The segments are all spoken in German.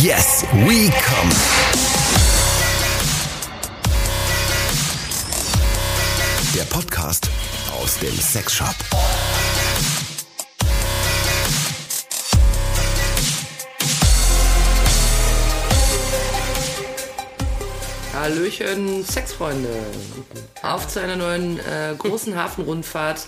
Yes, we come. Der Podcast aus dem Sexshop. Hallöchen, Sexfreunde. Auf zu einer neuen äh, großen Hafenrundfahrt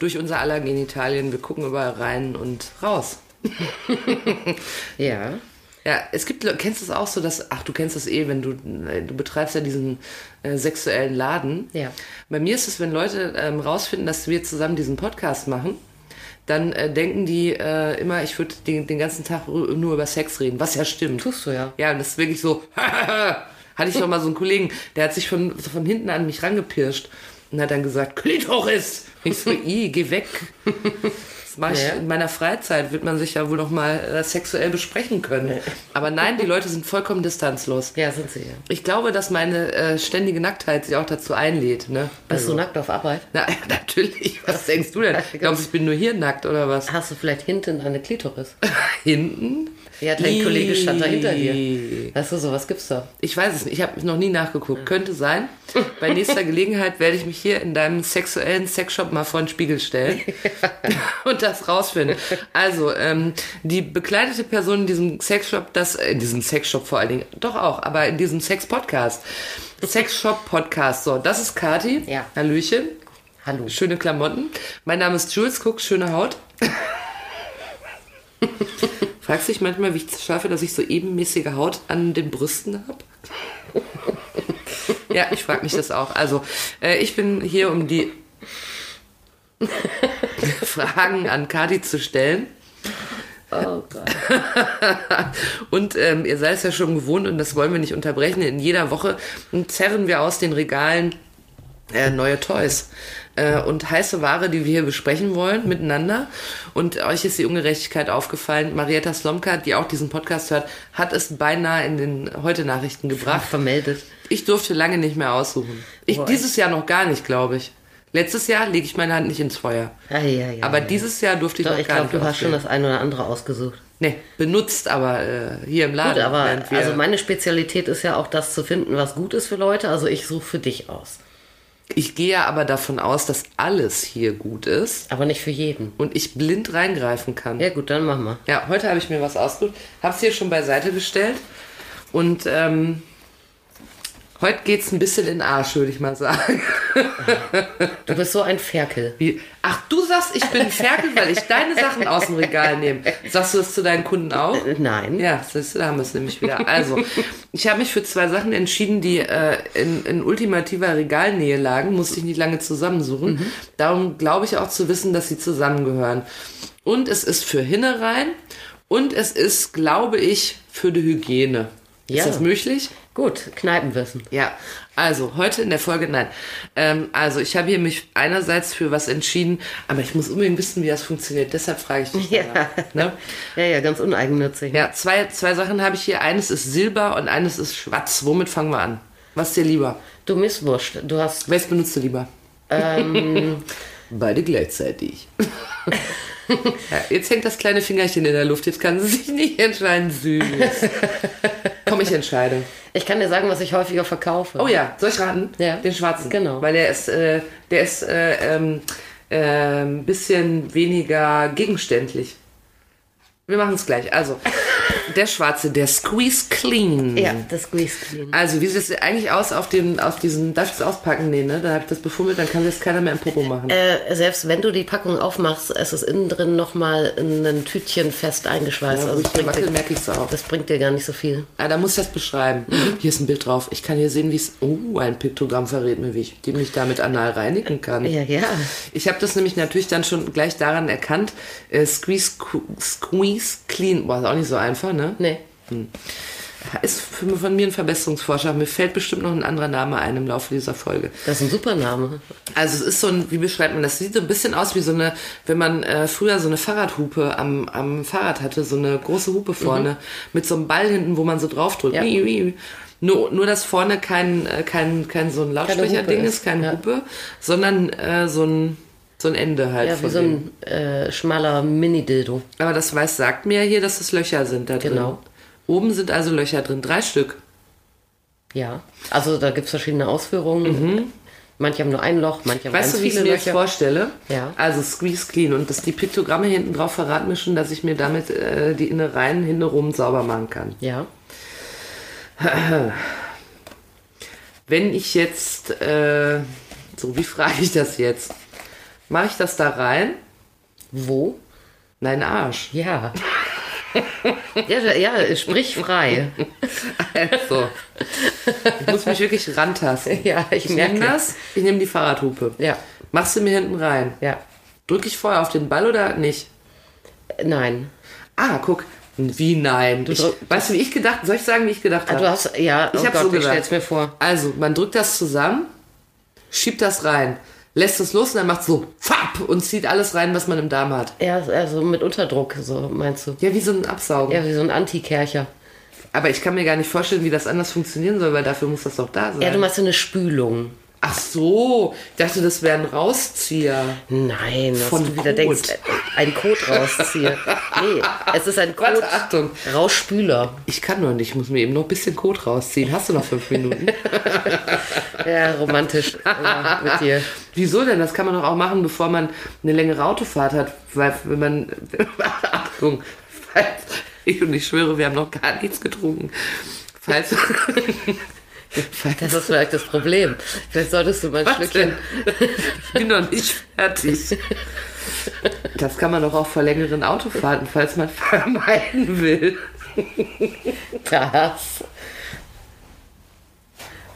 durch unser aller Genitalien. Wir gucken überall rein und raus. Ja. Ja, es gibt, kennst du es auch so, dass, ach, du kennst das eh, wenn du, äh, du betreibst ja diesen äh, sexuellen Laden. Ja. Bei mir ist es, wenn Leute ähm, rausfinden, dass wir zusammen diesen Podcast machen, dann äh, denken die äh, immer, ich würde den, den ganzen Tag nur über Sex reden, was ja stimmt. Tust du ja. Ja, und das ist wirklich so, hatte ich noch mal so einen Kollegen, der hat sich von, so von hinten an mich rangepirscht und hat dann gesagt, Klitoris. Ich so, i, geh weg. Das mache ich Ja. in meiner Freizeit, wird man sich ja wohl noch mal äh, sexuell besprechen können. Aber nein, die Leute sind vollkommen distanzlos. Ja, sind sie ja. Ich glaube, dass meine äh, ständige Nacktheit sie auch dazu einlädt. Ne? Bist du nackt auf Arbeit? Na, natürlich. Was denkst du denn? Glaubst du, ich bin nur hier nackt oder was? Hast du vielleicht hinten eine Klitoris? Hinten? Ja, dein Kollege stand da hinter dir. Weißt du, sowas gibt's da. Ich weiß es nicht. Ich habe noch nie nachgeguckt. Könnte sein. Bei nächster Gelegenheit werde ich mich hier in deinem sexuellen Sexshop mal vor den Spiegel stellen und das rausfinden. Also, ähm, die bekleidete Person in diesem Sexshop, das, äh, in diesem Sexshop vor allen Dingen, doch auch, aber in diesem Sex-Podcast. Sexshop-Podcast. So, das ist Kati. Ja. Hallöchen. Hallo. Schöne Klamotten. Mein Name ist Jules, guck, schöne Haut. Fragst dich manchmal, wie ich es schaffe, dass ich so ebenmäßige Haut an den Brüsten habe? ja, ich frage mich das auch. Also, äh, ich bin hier, um die Fragen an Kati zu stellen. Oh Gott. Und ähm, ihr seid es ja schon gewohnt und das wollen wir nicht unterbrechen. In jeder Woche zerren wir aus den Regalen äh, neue Toys äh, und heiße Ware, die wir hier besprechen wollen miteinander. Und euch ist die Ungerechtigkeit aufgefallen. Marietta Slomka, die auch diesen Podcast hört, hat es beinahe in den Heute-Nachrichten gebracht. Vermeldet. Ich durfte lange nicht mehr aussuchen. Ich, Boah. dieses Jahr noch gar nicht, glaube ich. Letztes Jahr lege ich meine Hand nicht ins Feuer. Ja, ja, ja. Aber ja. dieses Jahr durfte ich Doch, noch ich gar glaube, nicht du hast schon das eine oder andere ausgesucht. Nee, benutzt aber äh, hier im Laden. Gut, aber also meine Spezialität ist ja auch das zu finden, was gut ist für Leute. Also ich suche für dich aus. Ich gehe ja aber davon aus, dass alles hier gut ist Aber nicht für jeden. und ich blind reingreifen kann. Ja gut, dann machen wir. Ja, heute habe ich mir was ausgesucht, habe es hier schon beiseite gestellt und ähm, heute geht's ein bisschen in den Arsch, würde ich mal sagen. Du bist so ein Ferkel. Wie? Ach, du sagst, ich bin Ferkel, weil ich deine Sachen aus dem Regal nehme. Sagst du das zu deinen Kunden auch? Nein. Ja, siehst du, da haben wir es nämlich wieder. Also, ich habe mich für zwei Sachen entschieden, die äh, in, in ultimativer Regalnähe lagen. Musste ich nicht lange zusammensuchen. Mhm. Darum glaube ich auch zu wissen, dass sie zusammengehören. Und es ist für Hinnerein und es ist, glaube ich, für die Hygiene. Ja. Ist das möglich? Gut, Kneipenwissen. Ja, also heute in der Folge, nein. Ähm, also ich habe hier mich einerseits für was entschieden, aber ich muss unbedingt wissen, wie das funktioniert. Deshalb frage ich dich. Ja. danach, Ne? Ja, ja, ganz uneigennützig. Ja, zwei, zwei Sachen habe ich hier. Eines ist Silber und eines ist Schwarz. Womit fangen wir an? Was ist dir lieber? Du Misswurscht, du hast Welches benutzt du lieber? Ähm. Beide gleichzeitig. jetzt hängt das kleine Fingerchen in der Luft. Jetzt kann sie sich nicht entscheiden. Süß. Komm, ich entscheide. Ich kann dir sagen, was ich häufiger verkaufe. Oh ja, soll ich raten? Ja. Den schwarzen. Genau. Weil der ist, äh, der ist äh, ähm, äh, ein bisschen weniger gegenständlich. Wir machen es gleich. Also, der schwarze, der Squeeze Clean. Ja, das Squeeze Clean. Also, wie sieht es eigentlich aus auf, dem, auf diesen, darf ich das auspacken? Nee, ne? Da habe ich das befummelt, dann kann das keiner mehr im Popo machen. Äh, selbst wenn du die Packung aufmachst, es ist innen drin nochmal in ein Tütchen fest eingeschweißt. Ja, also ich das bringt, dir, merke ich es auch. das bringt dir gar nicht so viel. Ah, da muss ich das beschreiben. Hier ist ein Bild drauf. Ich kann hier sehen, wie es. Oh, ein Piktogramm verrät mir, wie ich die mich damit anal reinigen kann. Ja, ja. Ich habe das nämlich natürlich dann schon gleich daran erkannt. Äh, squeeze, squeeze Clean. Boah, ist auch nicht so einfach, ne? Nee. Ist für, von mir ein Verbesserungsvorschlag. Mir fällt bestimmt noch ein anderer Name ein im Laufe dieser Folge. Das ist ein super Name. Also es ist so ein, wie beschreibt man das? Sieht so ein bisschen aus wie so eine, wenn man äh, früher so eine Fahrradhupe am, am Fahrrad hatte, so eine große Hupe vorne mit so einem Ball hinten, wo man so draufdrückt. Ja. Wie, wie. Nur, nur, dass vorne kein, äh, kein, kein so ein Lautsprecherding ist, ist, keine ja. Hupe, sondern äh, so ein so ein Ende halt. Ja, wie so ein äh, schmaler Mini-Dildo. Aber das weiß sagt mir ja hier, dass es Löcher sind da drin. Genau. Oben sind also Löcher drin, drei Stück. Ja. Also da gibt es verschiedene Ausführungen. Manche haben nur ein Loch, manche haben Mhm. Weißt ganz du, wie ich mir Löcher. vorstelle? Ja. Also Squeeze Clean und das, die Piktogramme hinten drauf verraten mir schon, dass ich mir damit äh, die Innereien hintenrum sauber machen kann. Ja. Wenn ich jetzt, äh, so wie frage ich das jetzt? Mache ich das da rein? Wo? Nein, Arsch. Ja. ja, ja, sprich frei. Also, ich muss mich wirklich rantasten. Ja, ich Ich merke. das, ich nehme die Fahrradhupe. Ja. Machst du mir hinten rein? Ja. Drücke ich vorher auf den Ball oder nicht? Nein. Ah, guck. Wie nein? Ich, drück- weißt du, wie ich gedacht Soll ich sagen, wie ich gedacht Ah, habe? du hast, ja, Ich oh hab Gott, so ich gedacht. mir vor. Also, man drückt das zusammen, schiebt das rein, lässt es los und dann macht so fapp und zieht alles rein, was man im Darm hat. Ja, also mit Unterdruck, so meinst du. Ja, wie so ein Absaugen. Ja, wie so ein Antikercher. Aber ich kann mir gar nicht vorstellen, wie das anders funktionieren soll, weil dafür muss das doch da sein. Ja, du machst ja eine Spülung. Ach so, ich dachte, das wäre ein Rauszieher. Nein, was Von du wieder Kot. denkst, ein Kot rausziehe. Nee, es ist ein Kot Warte, Achtung. Rausspüler. Ich kann noch nicht, ich muss mir eben noch ein bisschen Kot rausziehen. Hast du noch fünf Minuten? Ja, romantisch ja, mit dir. Wieso denn? Das kann man doch auch machen, bevor man eine längere Autofahrt hat. Weil, wenn man. Achtung, falls, ich und ich schwöre, wir haben noch gar nichts getrunken. Falls. Das ist vielleicht das Problem. Vielleicht solltest du mal ein Was Schlückchen. denn? Ich bin noch nicht fertig. Das kann man doch auch vor längeren Autofahrten, falls man vermeiden will. Das.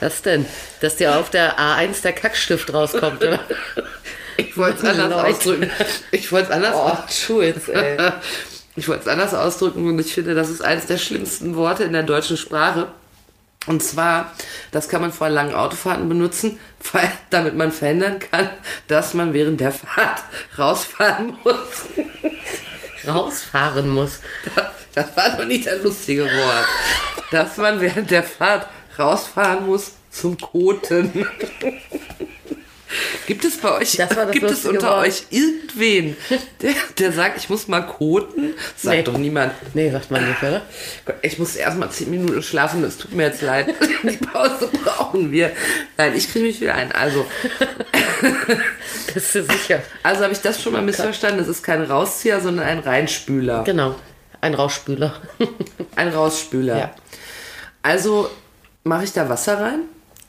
Was denn? Dass dir auf der A1 der Kackstift rauskommt, oder? Ich wollte es anders Leute. ausdrücken. Ich wollte es anders Oh, Schulz, ey. Ich wollte es anders ausdrücken und ich finde, das ist eines der schlimmsten Worte in der deutschen Sprache. Und zwar, das kann man vor langen Autofahrten benutzen, weil, damit man verhindern kann, dass man während der Fahrt rausfahren muss. Rausfahren muss. Das war doch nicht das lustige Wort. Dass man während der Fahrt rausfahren muss zum Koten. Gibt es bei euch, Das das gibt es unter Wort. euch irgendwen, der, der sagt, ich muss mal koten? Sagt Nee. doch niemand. Nee, sagt man nicht, oder? Gott, Ich muss erst mal zehn Minuten schlafen, das tut mir jetzt leid. Die Pause brauchen wir. Nein, ich kriege mich wieder ein. Also, Bist du sicher? also habe ich das schon mal missverstanden. Es ist kein Rauszieher, sondern ein Reinspüler. Genau. Ein Rausspüler. Ein Rausspüler. Ja. Also mache ich da Wasser rein?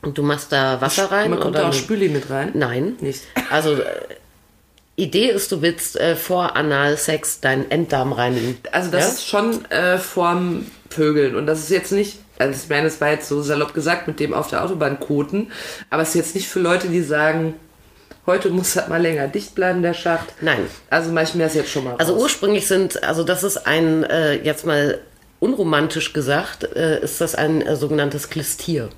Und du machst da Wasser rein? Man kommt oder da auch Spüli mit rein? Nein. Nicht. Also, äh, Idee ist, du willst äh, vor Analsex deinen Enddarm reinigen. Also das ja? ist schon äh, vorm Pögeln und das ist jetzt nicht, also ich meine, es war jetzt so salopp gesagt mit dem auf der Autobahn koten, aber es ist jetzt nicht für Leute, die sagen, heute muss das mal länger dicht bleiben, der Schacht. Nein. Also mache ich mir das jetzt schon mal Also raus. ursprünglich sind, also das ist ein, äh, jetzt mal unromantisch gesagt, äh, ist das ein äh, sogenanntes Klistier.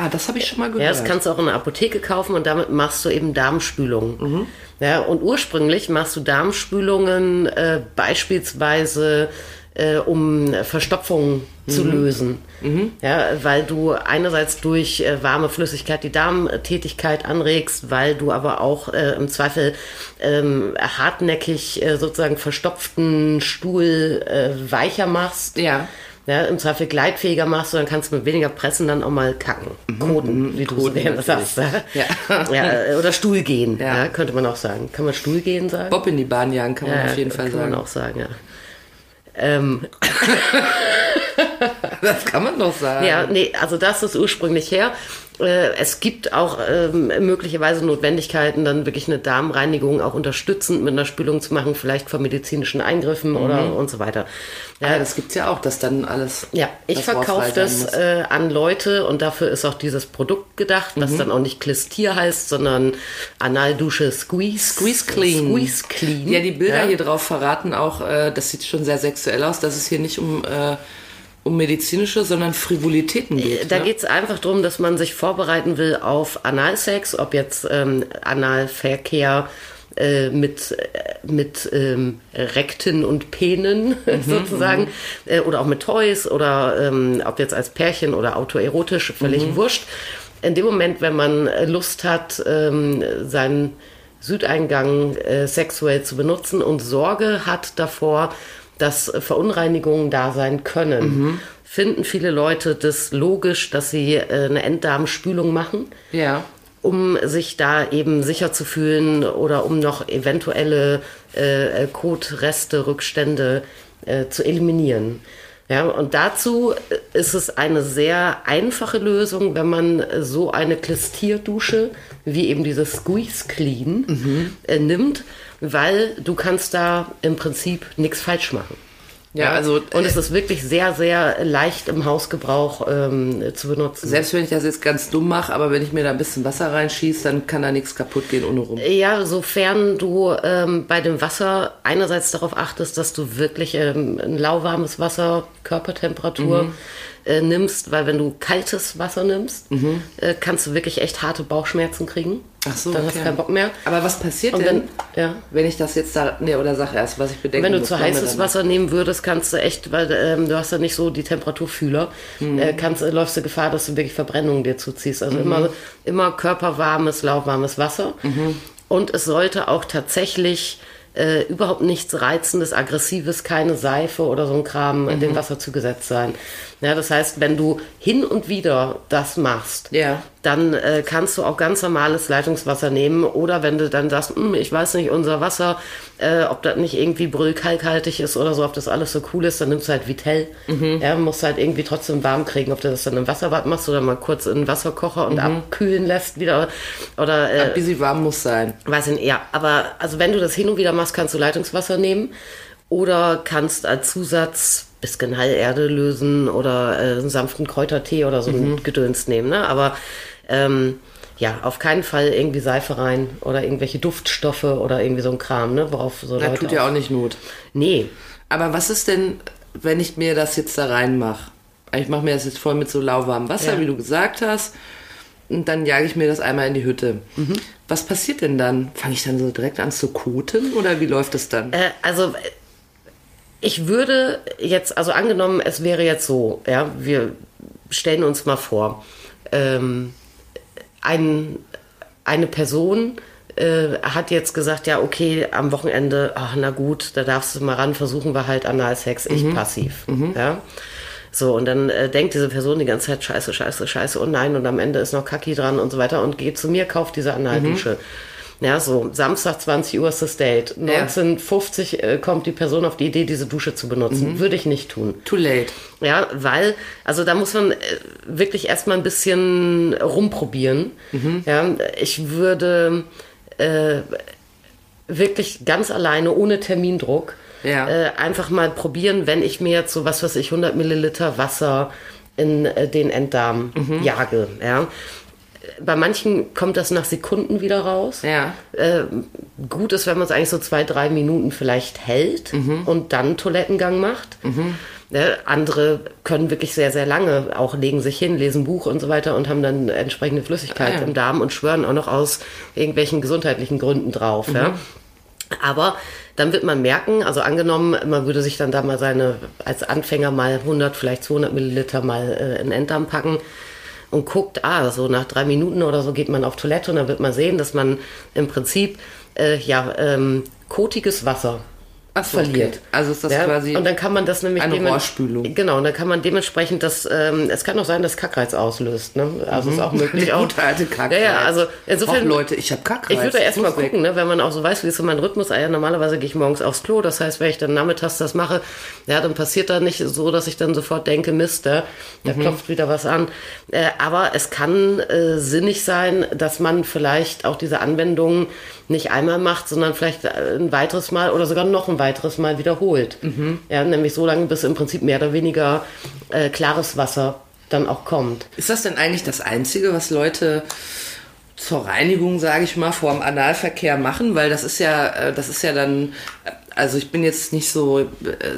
Ah, das habe ich schon mal gehört. Ja, das kannst du auch in der Apotheke kaufen und damit machst du eben Darmspülungen. Ja, und ursprünglich machst du Darmspülungen äh, beispielsweise äh, um Verstopfungen zu lösen. Ja, weil du einerseits durch äh, warme Flüssigkeit die Darmtätigkeit anregst, weil du aber auch äh, im Zweifel ähm, hartnäckig äh, sozusagen verstopften Stuhl äh, weicher machst Ja. Ja, im Zweifel gleitfähiger machst du, dann kannst du mit weniger Pressen dann auch mal kacken. Koten, wie du so Mhm, Koten gerne natürlich. sagst. Ja. Ja. Ja, äh, oder Stuhl gehen, Ja. ja. könnte man auch sagen. Kann man Stuhl gehen sagen? Bob in die Bahn jagen, kann man auf jeden Fall kann sagen. man auch sagen, ja. Ähm, Das kann man doch sagen. ja, nee, also das ist ursprünglich her. Äh, Es gibt auch ähm, möglicherweise Notwendigkeiten, dann wirklich eine Darmreinigung auch unterstützend mit einer Spülung zu machen, vielleicht vor medizinischen Eingriffen oder und so weiter. Ja, das gibt's ja auch, dass dann alles. Ja, ich verkaufe das äh, an Leute und dafür ist auch dieses Produkt gedacht, Mhm. was dann auch nicht Klistier heißt, sondern Analdusche Squeeze. Squeeze Clean. Squeeze Clean. Ja, die Bilder Ja. hier drauf verraten auch, äh, das sieht schon sehr sexuell aus, dass es hier nicht um, äh, um medizinische, sondern Frivolitäten geht. Da ne? geht es einfach darum, dass man sich vorbereiten will auf Analsex, ob jetzt ähm, Analverkehr äh, mit, äh, mit ähm, Rekten und Penen Mhm, sozusagen äh, oder auch mit Toys oder ähm, ob jetzt als Pärchen oder autoerotisch, völlig Mhm. wurscht. In dem Moment, wenn man äh, Lust hat, ähm, seinen Südeingang äh, sexuell zu benutzen und Sorge hat davor, dass Verunreinigungen da sein können, finden viele Leute das logisch, dass sie äh, eine Enddarmspülung machen Ja. um sich da eben sicher zu fühlen oder um noch eventuelle äh, Kotreste, Rückstände äh, zu eliminieren. Ja, und dazu ist es eine sehr einfache Lösung, wenn man so eine Klistierdusche wie eben diese Squeeze Clean äh, nimmt, weil du kannst da im Prinzip nichts falsch machen. Ja, also Und äh, es ist wirklich sehr, sehr leicht im Hausgebrauch ähm, zu benutzen. selbst wenn ich das jetzt ganz dumm mache, aber wenn ich mir da ein bisschen Wasser reinschieße, dann kann da nichts kaputt gehen ohne rum. Ja, sofern du ähm, bei dem Wasser einerseits darauf achtest, dass du wirklich ähm, ein lauwarmes Wasser, Körpertemperatur äh, nimmst, weil wenn du kaltes Wasser nimmst, äh, kannst du wirklich echt harte Bauchschmerzen kriegen. Ach so, Dann hast du okay. keinen Bock mehr. Aber was passiert Und denn, wenn, ja. wenn ich das jetzt da, nee, oder sag erst, was ich bedenken Wenn du zu heißes. Wasser nehmen würdest, kannst du echt, weil ähm, du hast ja nicht so die Temperaturfühler, äh, kannst, äh, läufst du Gefahr, dass du wirklich Verbrennungen dir zuziehst. Also immer, immer körperwarmes, lauwarmes Wasser. Und es sollte auch tatsächlich äh, überhaupt nichts Reizendes, Aggressives, keine Seife oder so ein Kram in dem Wasser zugesetzt sein. Ja, das heißt, wenn du hin und wieder das machst, Ja. dann äh, kannst du auch ganz normales Leitungswasser nehmen. Oder wenn du dann sagst, "Hm, ich weiß nicht, unser Wasser, äh, ob das nicht irgendwie brüllkalkhaltig ist oder so, ob das alles so cool ist, dann nimmst du halt Vitell. Ja, musst halt irgendwie trotzdem warm kriegen, ob du das dann im Wasserbad machst oder mal kurz in den Wasserkocher und abkühlen lässt wieder. Oder äh, Wie sie warm muss sein. Weiß ich nicht, ja. Aber also wenn du das hin und wieder machst, kannst du Leitungswasser nehmen oder kannst als Zusatz bisschen Heilerde lösen oder äh, einen sanften Kräutertee oder so ein Gedöns nehmen. Ne? Aber ähm, ja, auf keinen Fall irgendwie Seife rein oder irgendwelche Duftstoffe oder irgendwie so ein Kram, ne? Worauf so Das Leute tut ja auch nicht Not. Nee. Aber was ist denn, wenn ich mir das jetzt da reinmache? Ich mache mir das jetzt voll mit so lauwarmem Wasser, Ja. wie du gesagt hast. Und dann jage ich mir das einmal in die Hütte. Mhm. Was passiert denn dann? Fange ich dann so direkt an zu koten oder wie läuft es dann? Äh, also ich würde jetzt, also angenommen, es wäre jetzt so, ja, wir stellen uns mal vor, ähm, ein, eine Person äh, hat jetzt gesagt, ja, okay, am Wochenende, ach, na gut, da darfst du mal ran, versuchen wir halt Analsex, ich passiv. Ja. So, und dann äh, denkt diese Person die ganze Zeit, scheiße, scheiße, scheiße, und nein, und am Ende ist noch Kacki dran und so weiter und geht zu mir, kauft diese Analdusche. Ja, so, Samstag 20 Uhr ist das Date. 1950 äh, kommt die Person auf die Idee, diese Dusche zu benutzen. Würde ich nicht tun. Too late. Ja, weil, also da muss man äh, wirklich erstmal ein bisschen rumprobieren. Ja, ich würde äh, wirklich ganz alleine, ohne Termindruck, Ja. äh, einfach mal probieren, wenn ich mir jetzt so, was weiß ich, 100 Milliliter Wasser in äh, den Enddarm jage. Ja. Bei manchen kommt das nach Sekunden wieder raus. Ja. Äh, gut ist, wenn man es eigentlich so zwei, drei Minuten vielleicht hält und dann Toilettengang macht. Ne, andere können wirklich sehr, sehr lange auch legen sich hin, lesen Buch und so weiter und haben dann entsprechende Flüssigkeit Ah, ja. im Darm und schwören auch noch aus irgendwelchen gesundheitlichen Gründen drauf. Ja. Aber dann wird man merken, also angenommen, man würde sich dann da mal seine, als Anfänger mal 100, vielleicht 200 Milliliter mal äh, in den Enddarm packen und guckt, ah, so nach drei Minuten oder so geht man auf Toilette und dann wird man sehen, dass man im Prinzip, äh, ja, ähm, kotiges Wasser verliert. okay. Also ist das ja, quasi und dann kann man das nämlich eine Rohrspülung. Genau, und dann kann man dementsprechend das, ähm, es kann auch sein, dass Kackreiz auslöst, ne? Also ist auch möglich. Der gute alte Kackreiz. Ja, ja, also insofern. Och, Leute, ich hab Kackreiz. Ich würde Das erst mal muss weg. gucken, ne, wenn man auch so weiß, wie ist so mein Rhythmus. Ah, ja, normalerweise gehe ich morgens aufs Klo, das heißt, wenn ich dann nachmittags das mache, ja, dann passiert da nicht so, dass ich dann sofort denke, Mist, da, da Mhm. klopft wieder was an. Äh, aber es kann äh, sinnig sein, dass man vielleicht auch diese Anwendungen nicht einmal macht, sondern vielleicht äh, ein weiteres Mal oder sogar noch ein weiteres Mal wiederholt. Mhm. Ja, nämlich so lange, bis im Prinzip mehr oder weniger äh, klares Wasser dann auch kommt. Ist das denn eigentlich das Einzige, was Leute zur Reinigung, sage ich mal, vor dem Analverkehr machen? Weil das ist ja, äh, das ist ja dann, äh, also ich bin jetzt nicht so, äh,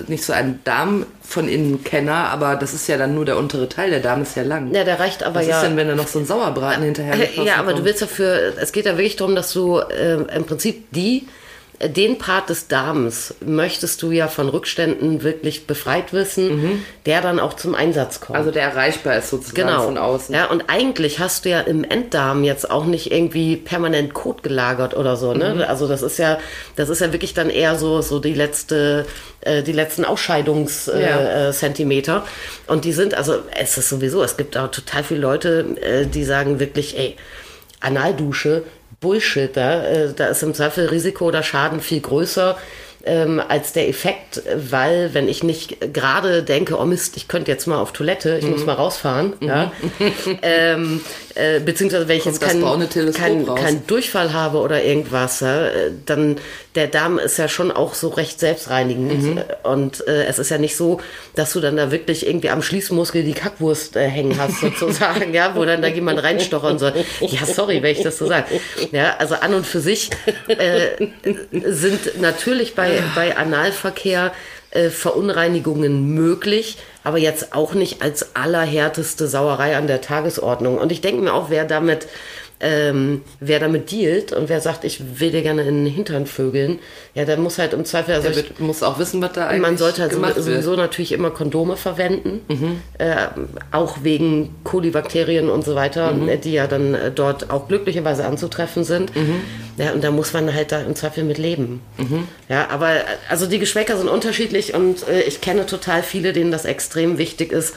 nicht so ein Darm von innen Kenner, aber das ist ja dann nur der untere Teil. Der Darm ist ja lang. Ja, der reicht aber was ja. ist denn, wenn da noch so ein Sauerbraten hinterher Ja, aber du kommt? willst dafür, es geht ja wirklich darum, dass du äh, im Prinzip die den Part des Darms möchtest du ja von Rückständen wirklich befreit wissen, der dann auch zum Einsatz kommt. Also der erreichbar ist sozusagen genau. von außen. Ja, und eigentlich hast du ja im Enddarm jetzt auch nicht irgendwie permanent Kot gelagert oder so, ne? Mhm. Also das ist ja, das ist ja wirklich dann eher so, so die letzte, äh, die letzten Ausscheidungszentimeter. Ja. Äh, äh, Zentimeter. Und die sind, also es ist sowieso, es gibt auch total viele Leute, äh, die sagen wirklich, ey, Analdusche, Bullshit, da, äh, da ist im Zweifel Risiko oder Schaden viel größer ähm, als der Effekt, weil wenn ich nicht gerade denke, oh Mist, ich könnte jetzt mal auf Toilette, ich Mhm. muss mal rausfahren, ja, ähm, äh, beziehungsweise wenn ich Kommt jetzt keinen kein, kein Durchfall habe oder irgendwas, äh, dann der Darm ist ja schon auch so recht selbstreinigend Mhm. und äh, es ist ja nicht so, dass du dann da wirklich irgendwie am Schließmuskel die Kackwurst äh, hängen hast sozusagen, ja, wo dann da jemand reinstochern soll. Ja, sorry, wenn ich das so sage. Ja, also an und für sich äh, sind natürlich bei, bei Analverkehr äh, Verunreinigungen möglich, aber jetzt auch nicht als allerhärteste Sauerei an der Tagesordnung. Und ich denke mir auch, wer damit ähm, wer damit dealt und wer sagt, ich will dir gerne in den Hintern vögeln, ja, der muss halt im Zweifel, also Der ich, muss auch wissen, was da eigentlich man sollte halt gemacht sowieso wird. natürlich immer Kondome verwenden, äh, auch wegen Kolibakterien und so weiter, äh, die ja dann äh, dort auch glücklicherweise anzutreffen sind. Ja, und da muss man halt da im Zweifel mit leben. Ja, aber äh, also die Geschmäcker sind unterschiedlich und äh, ich kenne total viele, denen das extrem wichtig ist,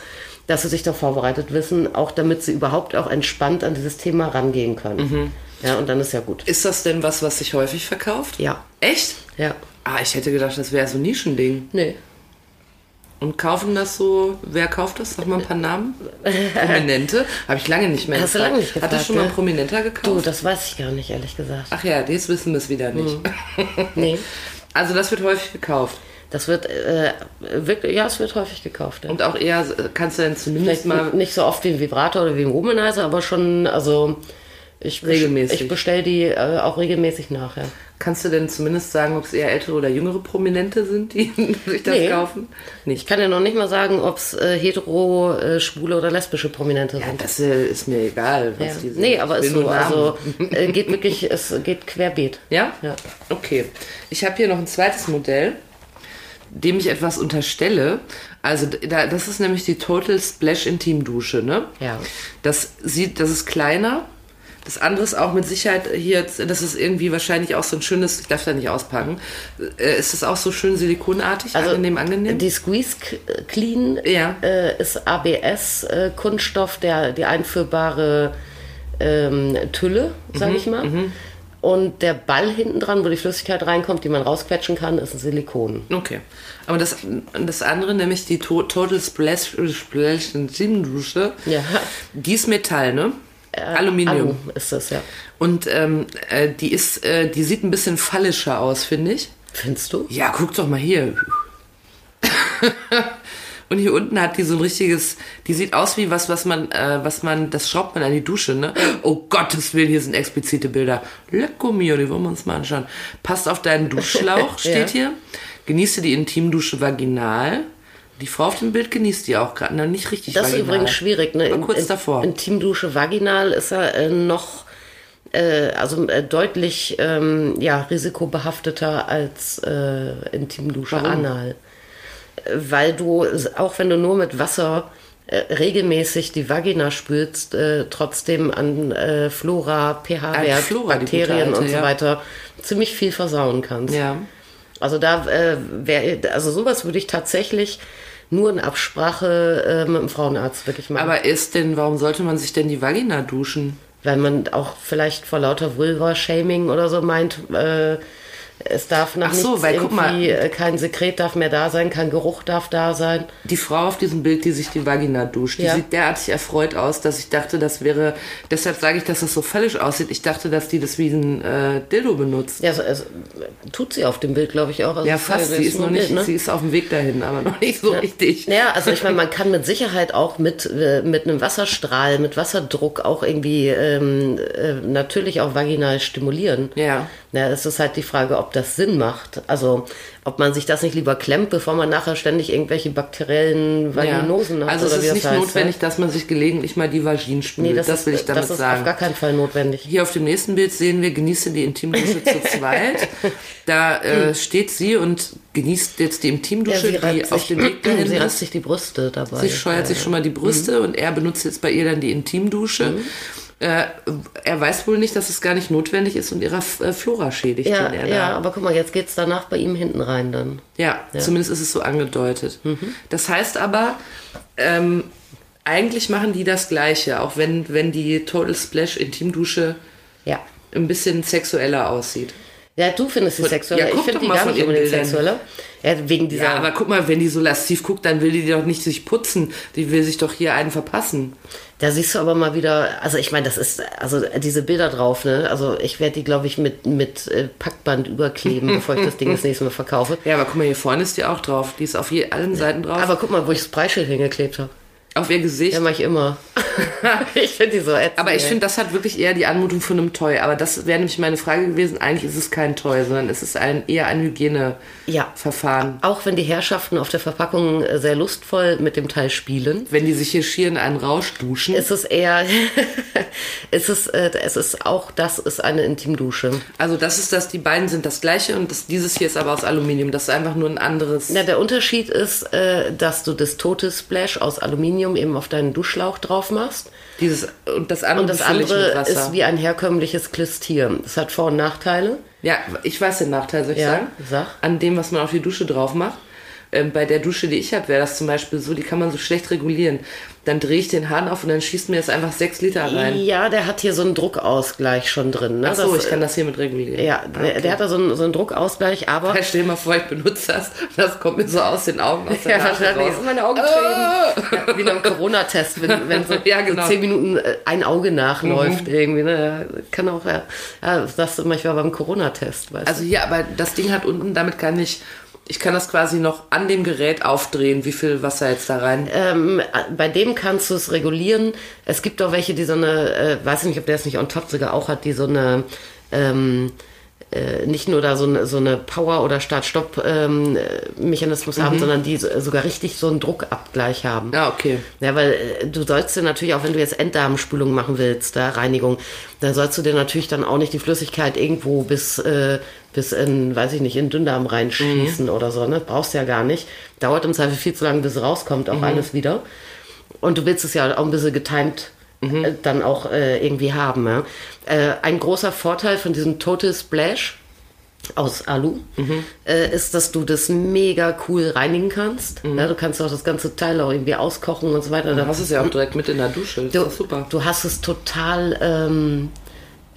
dass sie sich da vorbereitet wissen, auch damit sie überhaupt auch entspannt an dieses Thema rangehen können. Ja, und dann ist ja gut. Ist das denn was, was sich häufig verkauft? Ja. Echt? Ja. Ah, ich hätte gedacht, das wäre so ein Nischending. Nee. Und kaufen das so, wer kauft das? Sag mal ein paar Namen. Prominente? Habe ich lange nicht mehr Hast du gefragt. lange nicht Hat das gefragt, schon mal ein ne? Prominenter Du, gekauft? das weiß ich gar nicht, ehrlich gesagt. Ach ja, jetzt wissen wir es wieder nicht. Nee. Also das wird häufig gekauft. Das wird äh, wirklich, ja, es wird häufig gekauft. Ja. Und auch eher, kannst du denn zumindest Vielleicht mal... nicht so oft wie ein Vibrator oder wie ein Womanizer, aber schon, also ich, Regelmäßig. Ich bestelle die äh, auch regelmäßig nach, ja. Kannst du denn zumindest sagen, ob es eher ältere oder jüngere Prominente sind, die sich das Nee. kaufen? Ich Nicht. kann ja noch nicht mal sagen, ob es äh, hetero, äh, schwule oder lesbische Prominente Ja, sind. das äh, ist mir egal, was Ja. die sind. Nee, aber Ich ist so. Also äh, geht wirklich, es geht querbeet. Ja? Ja. Okay. Ich habe hier noch ein zweites Modell, dem ich etwas unterstelle. Also da, das ist nämlich die Total Splash Intimdusche, ne? Ja. Das sieht, das ist kleiner. Das andere ist auch mit Sicherheit hier, das ist irgendwie wahrscheinlich auch so ein schönes, ich darf da nicht auspacken. Äh, Ist das auch so schön silikonartig, angenehm, angenehm? Also Die Squeeze Clean Ja. äh, ist ABS-Kunststoff, der die einführbare ähm, Tülle, sage Mhm, ich mal. Und der Ball hinten dran, wo die Flüssigkeit reinkommt, die man rausquetschen kann, ist ein Silikon. Okay. Aber das, das andere, nämlich die to Total Splash, Splash Intimdusche, Ja. die ist Metall, ne? Aluminium. Alu ist das, ja. Und ähm, äh, die ist, äh, die sieht ein bisschen fallischer aus, finde ich. Findest du? Ja, guck doch mal hier. Und hier unten hat die so ein richtiges, die sieht aus wie was, was man, äh, was man, das schraubt man an die Dusche, ne? Oh Gottes Willen, hier sind explizite Bilder. Lecco mio, die wollen wir uns mal anschauen. Passt auf deinen Duschschlauch, steht hier. Genieße die Intimdusche vaginal. Die Frau auf dem Bild genießt die auch gerade, ne? Nicht richtig Das ist vaginal. übrigens schwierig. Ne? War kurz in, davor. Intimdusche vaginal ist ja äh, noch äh, also äh, deutlich ähm, ja, risikobehafteter als äh, Intimdusche Warum? anal. Weil du, auch wenn du nur mit Wasser äh, regelmäßig die Vagina spülst, äh, trotzdem an äh, Flora, pH-Wert, Bakterien alte, und so ja. weiter ziemlich viel versauen kannst. Ja. Also da äh, wär, also sowas würde ich tatsächlich nur in Absprache äh, mit dem Frauenarzt wirklich machen. Aber ist denn, warum sollte man sich denn die Vagina duschen? weil man auch vielleicht vor lauter Vulva-Shaming oder so meint, äh, es darf nach Ach so, weil guck mal- äh, kein Sekret darf mehr da sein, kein Geruch darf da sein. Die Frau auf diesem Bild, die sich die Vagina duscht, die Ja. sieht derartig erfreut aus, dass ich dachte, das wäre, deshalb sage ich, dass das so falsch aussieht. Ich dachte, dass die das wie ein äh, Dildo benutzt. Ja, so, also, tut sie auf dem Bild, glaube ich, auch. Also Ja, fast. Sie ist noch nicht, Bild, ne? sie ist auf dem Weg dahin, aber noch nicht so richtig. Ja, also ich meine, man kann mit Sicherheit auch mit, äh, mit einem Wasserstrahl, mit Wasserdruck auch irgendwie ähm, äh, natürlich auch vaginal stimulieren. Ja. Ja, es ist halt die Frage, ob das Sinn macht. Also ob man sich das nicht lieber klemmt, bevor man nachher ständig irgendwelche bakteriellen Vaginosen ja. hat. Also es ist nicht heißt, notwendig, ja? dass man sich gelegentlich mal die Vaginen spült. Nee, das, das will ich damit das ist sagen. auf gar keinen Fall notwendig. Hier auf dem nächsten Bild sehen wir, genieße die Intimdusche zu zweit. Da äh, steht sie und genießt jetzt die Intimdusche, die reibt auf dem Weg dahin sie reibt ist. sich die Brüste dabei. Sie scheuert sich schon mal die Brüste und er benutzt jetzt bei ihr dann die Intimdusche. Äh, er weiß wohl nicht, dass es gar nicht notwendig ist und ihrer äh, Flora schädigt, ja, ja, da. aber guck mal, jetzt geht's danach bei ihm hinten rein dann. Ja, zumindest ist es so angedeutet. Das heißt aber, ähm, eigentlich machen die das Gleiche, auch wenn, wenn die Total Splash Intimdusche Ja. ein bisschen sexueller aussieht. Ja, du findest sie sexueller. ja, ich guck finde doch die mal gar nicht unbedingt sexueller. Ja, wegen dieser. Ja, aber guck mal, wenn die so lasziv guckt, dann will die doch nicht sich putzen. Die will sich doch hier einen verpassen. Da siehst du aber mal wieder, also ich meine, das ist, also diese Bilder drauf, ne? Also ich werde die, glaube ich, mit, mit äh, Packband überkleben, bevor ich das Ding das nächste Mal verkaufe. Ja, aber guck mal, hier vorne ist die auch drauf. Die ist auf je, allen Seiten drauf. Aber guck mal, wo ich das Preisschild hingeklebt habe. Auf ihr Gesicht. Ja, mache ich immer. ich finde die so ätzend. Aber ich finde, das hat wirklich eher die Anmutung von einem Toy. Aber das wäre nämlich meine Frage gewesen. Eigentlich ist es kein Toy, sondern es ist ein, eher ein Hygieneverfahren. Ja. Auch wenn die Herrschaften auf der Verpackung äh, sehr lustvoll mit dem Teil spielen, Wenn die sich hier schier in einen Rausch duschen. ist es eher, ist es, äh, es ist auch, das ist eine Intimdusche. also das ist das, die beiden sind das gleiche und das, dieses hier ist aber aus Aluminium. Das ist einfach nur ein anderes. Na, der Unterschied ist, äh, dass du das tote Splash aus Aluminium eben auf deinen Duschschlauch drauf machst. Dieses, und das andere, Und das andere ist wie ein herkömmliches Klistier. Es hat Vor- und Nachteile. Ja, ich weiß den Nachteil, soll ich Ja, sagen? sag. An dem, was man auf die Dusche drauf macht. Ähm, bei der Dusche, die ich habe, wäre das zum Beispiel so, die kann man so schlecht regulieren. Dann drehe ich den Hahn auf und dann schießt mir jetzt einfach sechs Liter rein. Ja, der hat hier so einen Druckausgleich schon drin. Ne? Ach so, Das, ich kann das hiermit regulieren. Ja, der, der hat da so einen, so einen Druckausgleich, aber. Ja, stell dir mal vor, ich benutze das. Das kommt mir so aus den Augen. Aus der Ja, Nase wahrscheinlich. raus. Ist meine Augen tränen. Ja, wie beim Corona-Test, wenn, wenn so, Ja, genau. Mhm. so zehn Minuten äh, ein Auge nachläuft irgendwie. Ne? Kann auch, ja, ja, das sagst du manchmal beim Corona-Test, Also hier, aber das Ding hat unten, damit kann ich, ich kann das quasi noch an dem Gerät aufdrehen, wie viel Wasser jetzt da rein. Ähm, bei dem kannst du es regulieren. Es gibt auch welche, die so eine, äh, weiß ich nicht, ob der es nicht on top sogar auch hat, die so eine, ähm, äh, nicht nur da so eine, so eine Power- oder Start-Stopp-Mechanismus haben, sondern die so, sogar richtig so einen Druckabgleich haben. Ja, okay. Ja, weil äh, du sollst dir natürlich auch, wenn du jetzt Enddarmspülung machen willst, da Reinigung, dann sollst du dir natürlich dann auch nicht die Flüssigkeit irgendwo bis, äh, bis in, weiß ich nicht, in den Dünndarm reinschießen oder so, ne? Brauchst du ja gar nicht. Dauert im Zweifel viel zu lange, bis es rauskommt, auch alles wieder. Und du willst es ja auch ein bisschen getimed äh, dann auch äh, irgendwie haben. Ja? Äh, ein großer Vorteil von diesem Total Splash aus Alu äh, ist, dass du das mega cool reinigen kannst. Ja, du kannst auch das ganze Teil auch irgendwie auskochen und so weiter. Du hast es ja auch direkt mit in der Dusche. Das Du, ist super. du hast es total ähm,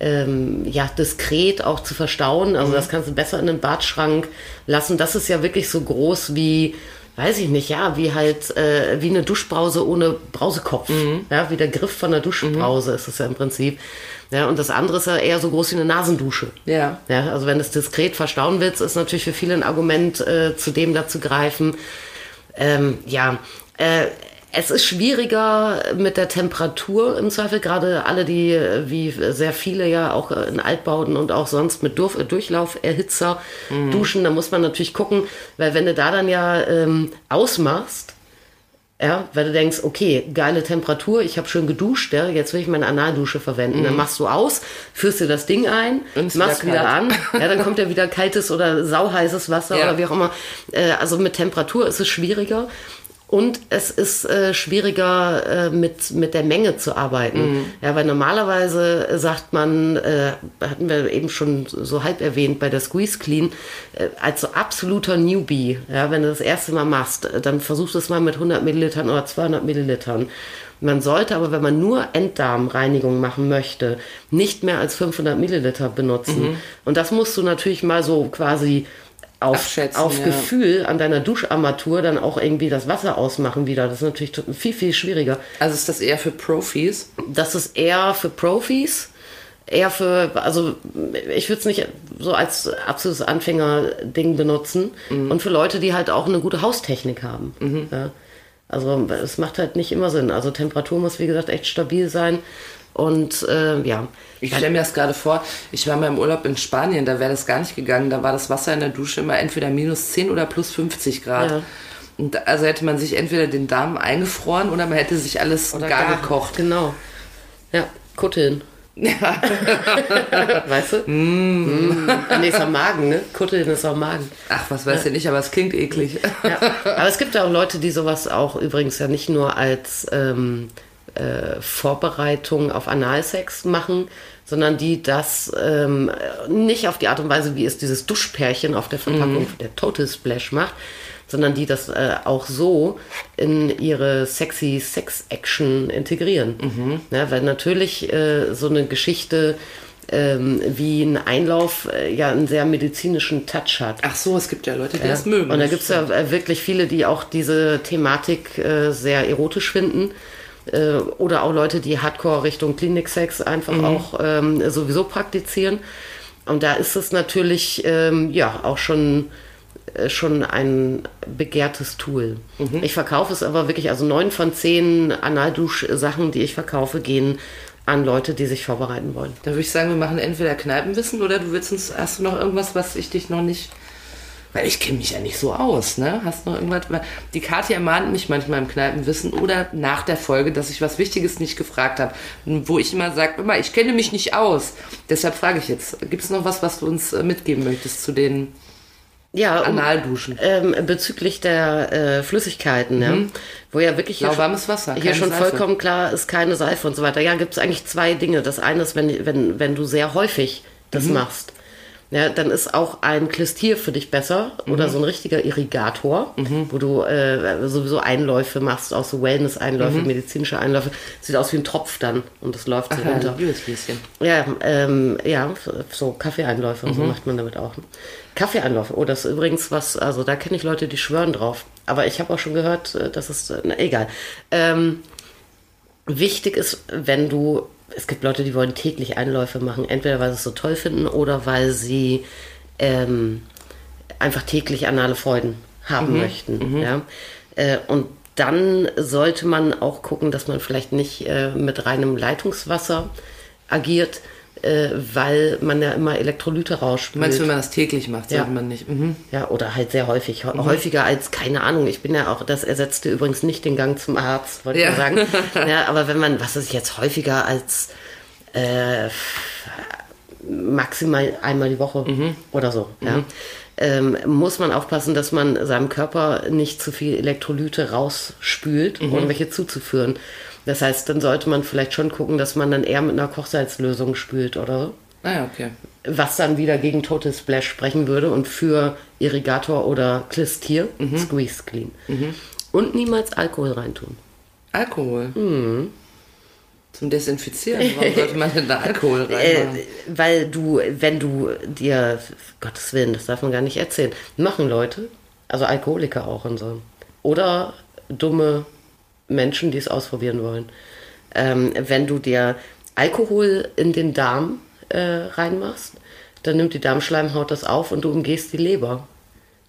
ähm, ja, diskret auch zu verstauen. Also das kannst du besser in den Badschrank lassen. Das ist ja wirklich so groß wie, weiß ich nicht, ja, wie halt äh, wie eine Duschbrause ohne Brausekopf. Ja, wie der Griff von der Duschbrause ist es ja im Prinzip. Ja, und das andere ist ja eher so groß wie eine Nasendusche. Ja. Ja, also wenn es diskret verstauen willst, ist natürlich für viele ein Argument, äh, zu dem da zu greifen. Ähm, ja, äh, es ist schwieriger mit der Temperatur im Zweifel, gerade alle, die wie sehr viele ja auch in Altbauten und auch sonst mit Durf Durchlauferhitzer duschen, da muss man natürlich gucken, weil wenn du da dann ja ähm, ausmachst, ja, weil du denkst, okay, geile Temperatur, ich habe schön geduscht, ja, jetzt will ich meine Analdusche verwenden. Dann machst du aus, führst dir das Ding ein, Und ist machst wieder wieder, an, ja, dann kommt ja wieder kaltes oder sauheißes Wasser Ja. oder wie auch immer. Äh, also mit Temperatur ist es schwieriger. Und es ist äh, schwieriger, äh, mit, mit der Menge zu arbeiten. Ja, weil normalerweise sagt man, äh, hatten wir eben schon so halb erwähnt bei der Squeeze Clean, äh, als so absoluter Newbie, ja, wenn du das erste Mal machst, äh, dann versuchst du es mal mit 100 Millilitern oder 200 Millilitern. Man sollte aber, wenn man nur Enddarmreinigung machen möchte, nicht mehr als 500 Milliliter benutzen. Und das musst du natürlich mal so quasi auf, auf ja. Gefühl an deiner Duscharmatur dann auch irgendwie das Wasser ausmachen wieder. Das ist natürlich viel, viel schwieriger. Also ist das eher für Profis? Das ist eher für Profis, eher für, also ich würde es nicht so als absolutes Anfängerding benutzen und für Leute, die halt auch eine gute Haustechnik haben. Ja. Also es macht halt nicht immer Sinn. Also Temperatur muss, wie gesagt, echt stabil sein. Und äh, ja. Ich stelle mir das gerade vor, ich war mal im Urlaub in Spanien, da wäre das gar nicht gegangen. Da war das Wasser in der Dusche immer entweder minus 10 oder plus 50 Grad. Ja. Und also hätte man sich entweder den Darm eingefroren oder man hätte sich alles gar, gekocht. Genau. Ja, Kutteln. Ja. Weißt du? Mm. Nee, ist am Magen, ne? Kutteln ist am Magen. Ach, was weiß ich nicht, aber es klingt eklig. Ja. Aber es gibt ja auch Leute, die sowas auch übrigens ja nicht nur als ähm, äh, Vorbereitung auf Analsex machen, sondern die das ähm, nicht auf die Art und Weise, wie es dieses Duschpärchen auf der Verpackung der Total Splash macht, sondern die das äh, auch so in ihre sexy Sex-Action integrieren. Ja, weil natürlich äh, so eine Geschichte ähm, wie ein Einlauf äh, ja einen sehr medizinischen Touch hat. Ach so, es gibt ja Leute, die das mögen. Und da gibt es ja äh, wirklich viele, die auch diese Thematik äh, sehr erotisch finden. Äh, oder auch Leute, die Hardcore Richtung Kliniksex einfach auch ähm, sowieso praktizieren. Und da ist es natürlich ähm, ja auch schon, äh, schon ein begehrtes Tool. Ich verkaufe es aber wirklich, also neun von zehn Analdusch-Sachen, die ich verkaufe, gehen an Leute, die sich vorbereiten wollen. Da würde ich sagen, wir machen entweder Kneipenwissen oder du willst uns, hast du noch irgendwas, was ich dich noch nicht, weil ich kenne mich ja nicht so aus, ne? Hast du noch irgendwas, die Katja ermahnt mich manchmal im Kneipenwissen oder nach der Folge, dass ich was Wichtiges nicht gefragt habe, wo ich immer sage, immer, ich kenne mich nicht aus. Deshalb frage ich jetzt, gibt es noch was, was du uns äh, mitgeben möchtest zu den Ja, um, Analduschen? ähm, bezüglich der äh, Flüssigkeiten, ja, wo ja wirklich hier, Lauwarmes Wasser, hier schon Seife. vollkommen klar ist, keine Seife und so weiter. Ja, gibt es eigentlich zwei Dinge. Das eine ist, wenn, wenn, wenn du sehr häufig das Mhm. machst, ja, dann ist auch ein Klistier für dich besser Mhm. oder so ein richtiger Irrigator, wo du äh, sowieso Einläufe machst, auch so Wellness-Einläufe, medizinische Einläufe. Sieht aus wie ein Tropf dann und das läuft so Mhm. Ja, runter. Gläschen. Ja, ähm, ja, so Kaffeeeinläufe und so Mhm. macht man damit auch. Kaffeeeinläufe, oh, das ist übrigens was, also da kenne ich Leute, die schwören drauf. Aber ich habe auch schon gehört, äh, das ist, äh, na, egal. Ähm, wichtig ist, wenn du, es gibt Leute, die wollen täglich Einläufe machen, entweder weil sie es so toll finden oder weil sie ähm, einfach täglich anale Freuden haben möchten. Ja? Äh, und dann sollte man auch gucken, dass man vielleicht nicht äh, mit reinem Leitungswasser agiert, äh, weil man ja immer Elektrolyte Du rausspült. meinst, wenn man das täglich macht, Ja. sollte man nicht. Mhm. Ja, oder halt sehr häufig. Hä- Häufiger als, keine Ahnung, ich bin ja auch, das ersetzte übrigens nicht den Gang zum Arzt, wollte Ja. ich mal sagen. Ja, aber wenn man, was ist jetzt häufiger als äh, maximal einmal die Woche oder so, ja, ähm, muss man aufpassen, dass man seinem Körper nicht zu viel Elektrolyte rausspült, ohne welche zuzuführen. Das heißt, dann sollte man vielleicht schon gucken, dass man dann eher mit einer Kochsalzlösung spült oder so Ah ja, okay. was dann wieder gegen Total Splash sprechen würde und für Irrigator oder Klistier, Squeeze Clean. Und niemals Alkohol reintun. Alkohol. Mhm. Zum Desinfizieren. Warum sollte man denn da Alkohol Äh, reinmachen? weil du, wenn du dir, Gottes Willen, das darf man gar nicht erzählen, machen Leute, also Alkoholiker auch und so. Oder dumme Menschen, die es ausprobieren wollen. Ähm, wenn du dir Alkohol in den Darm äh, reinmachst, dann nimmt die Darmschleimhaut das auf und du umgehst die Leber.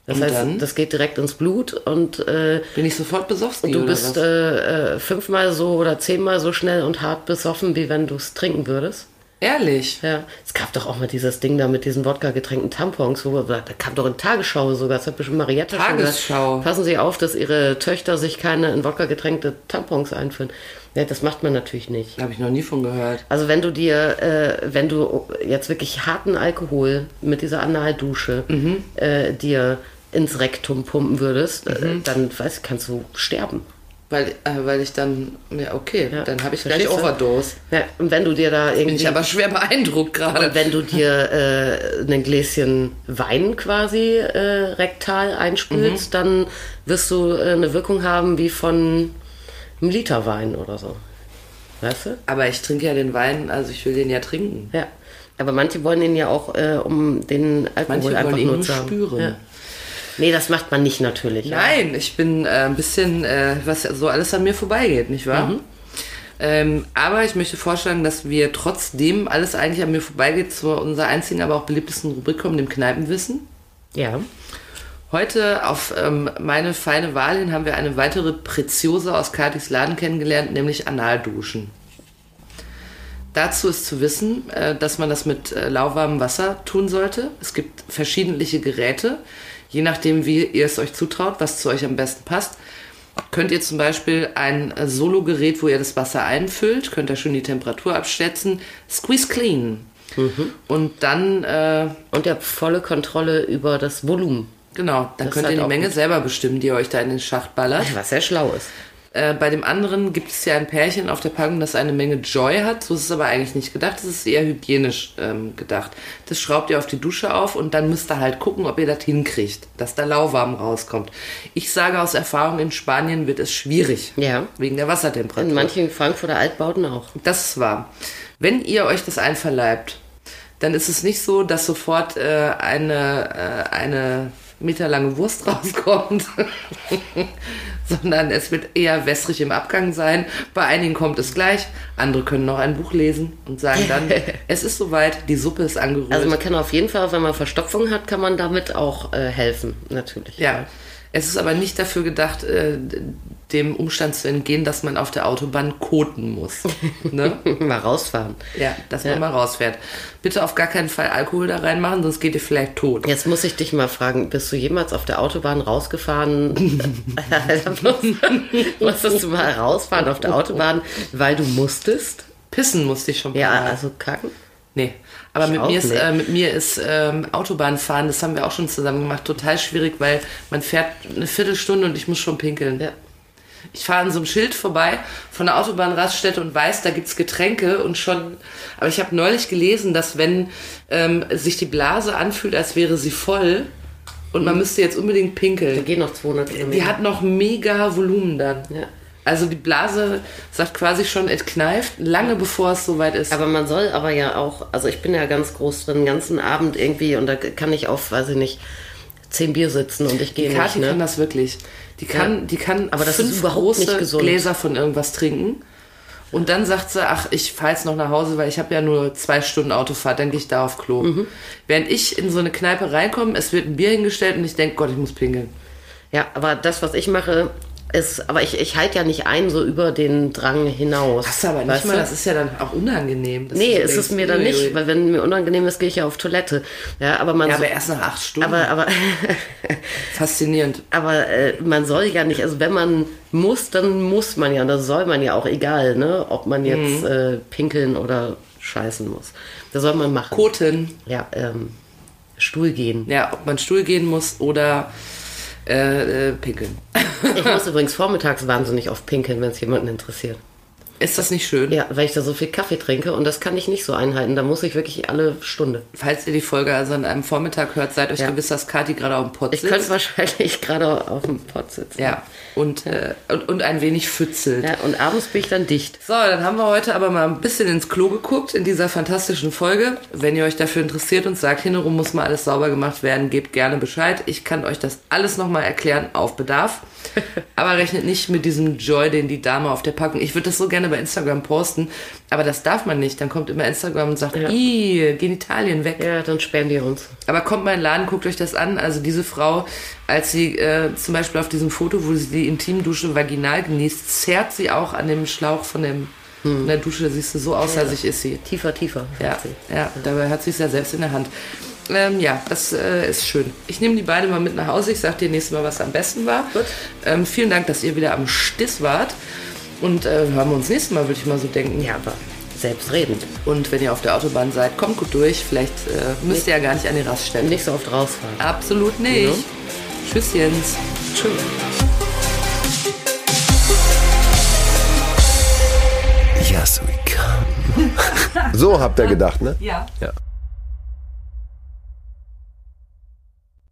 Das Und heißt, dann? das geht direkt ins Blut und äh, Bin ich sofort besoffen? du oder bist äh, äh, fünfmal so oder zehnmal so schnell und hart besoffen, wie wenn du es trinken würdest. Ehrlich? Ja, es gab doch auch mal dieses Ding da mit diesen Wodka-getränkten Tampons. Wo, da kam doch in Tagesschau sogar. Das hat bestimmt Marietta schon gesagt. Tagesschau. Passen Sie auf, dass Ihre Töchter sich keine in Wodka getränkte Tampons einführen. Ja, das macht man natürlich nicht. Habe ich noch nie von gehört. Also wenn du dir, äh, wenn du jetzt wirklich harten Alkohol mit dieser Analdusche Mhm. äh, dir ins Rektum pumpen würdest, äh, Mhm. dann weiß, kannst du sterben. Weil, äh, weil ich dann, ja okay, Ja. dann habe ich gleich Verstehst du? Overdose. Ja, und wenn du dir da irgendwie Bin ich aber schwer beeindruckt gerade. Und wenn du dir äh, ein Gläschen Wein quasi äh, rektal einspülst, dann wirst du äh, eine Wirkung haben wie von einem Liter Wein oder so. Weißt du? Aber ich trinke ja den Wein, also ich will den ja trinken. Ja. Aber manche wollen ihn ja auch, äh, um den Alkohol Manche einfach wollen ihn nur nur zu haben. spüren. Ja. Nee, das macht man nicht natürlich. ja. Nein, ich bin äh, ein bisschen, äh, was so alles an mir vorbeigeht, nicht wahr? Mhm. Ähm, aber ich möchte vorschlagen, dass wir trotzdem alles eigentlich an mir vorbeigeht zu unserer einzigen, aber auch beliebtesten Rubrik kommen, dem Kneipenwissen. Ja. Heute auf ähm, meine feine Wahl hin haben wir eine weitere Preziose aus Katis Laden kennengelernt, nämlich Analduschen. Dazu ist zu wissen, äh, dass man das mit äh, lauwarmem Wasser tun sollte. Es gibt verschiedentliche Geräte, je nachdem, wie ihr es euch zutraut, was zu euch am besten passt. Könnt ihr zum Beispiel ein Solo-Gerät, wo ihr das Wasser einfüllt, könnt ihr schon die Temperatur abschätzen. Squeeze Clean. Und dann, äh, Und ihr habt volle Kontrolle über das Volumen. genau, dann Das könnt ihr die Menge gut. selber bestimmen, die ihr euch da in den Schacht ballert. Was sehr schlau ist. Äh, bei dem anderen gibt es ja ein Pärchen auf der Packung, das eine Menge Joy hat. So ist es aber eigentlich nicht gedacht. Das ist eher hygienisch ähm, gedacht. Das schraubt ihr auf die Dusche auf und dann müsst ihr halt gucken, ob ihr das hinkriegt, dass da lauwarm rauskommt. Ich sage aus Erfahrung, in Spanien wird es schwierig. Ja. Wegen der Wassertemperatur. In manchen Frankfurter Altbauten auch. Das ist wahr. Wenn ihr euch das einverleibt, dann ist es nicht so, dass sofort äh, eine, äh, eine meterlange Wurst rauskommt, sondern es wird eher wässrig im Abgang sein. Bei einigen kommt es gleich, andere können noch ein Buch lesen und sagen dann, es ist soweit, die Suppe ist angerührt. Also man kann auf jeden Fall, wenn man Verstopfung hat, kann man damit auch äh, helfen, natürlich. ja, es ist aber nicht dafür gedacht, äh, dem Umstand zu entgehen, dass man auf der Autobahn koten muss. Ne? Mal rausfahren. Ja, dass Ja. man mal rausfährt. Bitte auf gar keinen Fall Alkohol da reinmachen, sonst geht ihr vielleicht tot. Jetzt muss ich dich mal fragen, bist du jemals auf der Autobahn rausgefahren? Musstest du mal rausfahren auf der Autobahn, weil du musstest? Pissen musste ich schon. Ja, Mal. also kacken? nee. Aber mit mir, ist, äh, mit mir ist ähm, Autobahnfahren, das haben wir auch schon zusammen gemacht, total schwierig, weil man fährt eine Viertelstunde und ich muss schon pinkeln. Ja. Ich fahre an so einem Schild vorbei von der Autobahnraststätte und weiß, da gibt's Getränke und schon. Aber ich habe neulich gelesen, dass wenn ähm, sich die Blase anfühlt, als wäre sie voll und man müsste jetzt unbedingt pinkeln, gehen noch 200 Kilometer. die hat noch mega Volumen dann. Ja. Also die Blase sagt quasi schon, es kneift, lange bevor es soweit ist. Aber man soll aber ja auch, also ich bin ja ganz groß drin, den ganzen Abend irgendwie und da kann ich auf, weiß ich nicht, zehn Bier sitzen und ich gehe nicht. Kathi kann Ne? das wirklich. Die kann, die kann Aber das fünf ist überhaupt große nicht gesund. Gläser von irgendwas trinken. Und dann sagt sie, ach, ich fahre jetzt noch nach Hause, weil ich habe ja nur zwei Stunden Autofahrt, dann gehe ich da auf Klo. Mhm. Während ich in so eine Kneipe reinkomme, es wird ein Bier hingestellt und ich denke, Gott, ich muss pinkeln. Ja, aber das, was ich mache, ist, aber ich, ich halte ja nicht ein so über den Drang hinaus. Das ist aber nicht weißt mal, du? das ist ja dann auch unangenehm. Nee, du ist es mir dann nicht, weil wenn mir unangenehm ist, gehe ich ja auf Toilette. Ja, aber man Ja, so, aber erst nach acht Stunden. aber, aber, Faszinierend. aber äh, man soll ja nicht, also wenn man muss, dann muss man ja, und das soll man ja auch, egal, ne, ob man jetzt Mhm. äh, pinkeln oder scheißen muss. Das soll man machen. Koten. Ja, ähm, Stuhl gehen. Ja, ob man Stuhl gehen muss oder äh, äh, pinkeln. Ich muss übrigens vormittags wahnsinnig oft pinkeln, wenn es jemanden interessiert. Ist das nicht schön? Ja, weil ich da so viel Kaffee trinke und das kann ich nicht so einhalten. Da muss ich wirklich alle Stunde. Falls ihr die Folge also an einem Vormittag hört, seid euch Ja. gewiss, dass Kathi gerade auf dem Pott Ich sitzt. könnte wahrscheinlich gerade auf dem Pott sitzen. Ja, und, Äh, und, und ein wenig fützelt. ja. Und abends bin ich dann dicht. So, dann haben wir heute aber mal ein bisschen ins Klo geguckt in dieser fantastischen Folge. Wenn ihr euch dafür interessiert und sagt, hintenrum muss mal alles sauber gemacht werden, gebt gerne Bescheid. Ich kann euch das alles nochmal erklären auf Bedarf. Aber rechnet nicht mit diesem Joy, den die Dame auf der Packung. Ich würde das so gerne bei Instagram posten, aber das darf man nicht. Dann kommt immer Instagram und sagt, Ja. ih, Genitalien weg. Ja, dann sperren die uns. Aber kommt mal in den Laden, guckt euch das an. Also diese Frau, als sie äh, zum Beispiel auf diesem Foto, wo sie die Intimdusche vaginal genießt, zerrt sie auch an dem Schlauch von dem von der Dusche. Siehst du, so außer ist sie. Tiefer, tiefer. Ja, sie. ja, dabei hat sie es ja selbst in der Hand. Ähm, ja, das äh, ist schön. Ich nehme die beide mal mit nach Hause. Ich sag dir nächstes Mal, was am besten war. Ähm, vielen Dank, dass ihr wieder am Stiss wart. Und äh, hören wir uns nächstes Mal, würde ich mal so denken. Ja, aber selbstredend. Und wenn ihr auf der Autobahn seid, kommt gut durch. Vielleicht äh, müsst ihr ja gar nicht an die Raststätte. Nicht so oft rausfahren. Absolut nicht. Ja. Tschüss, Jens. Tschüss. Yes, we come. So habt ihr gedacht, ne? Ja. Ja.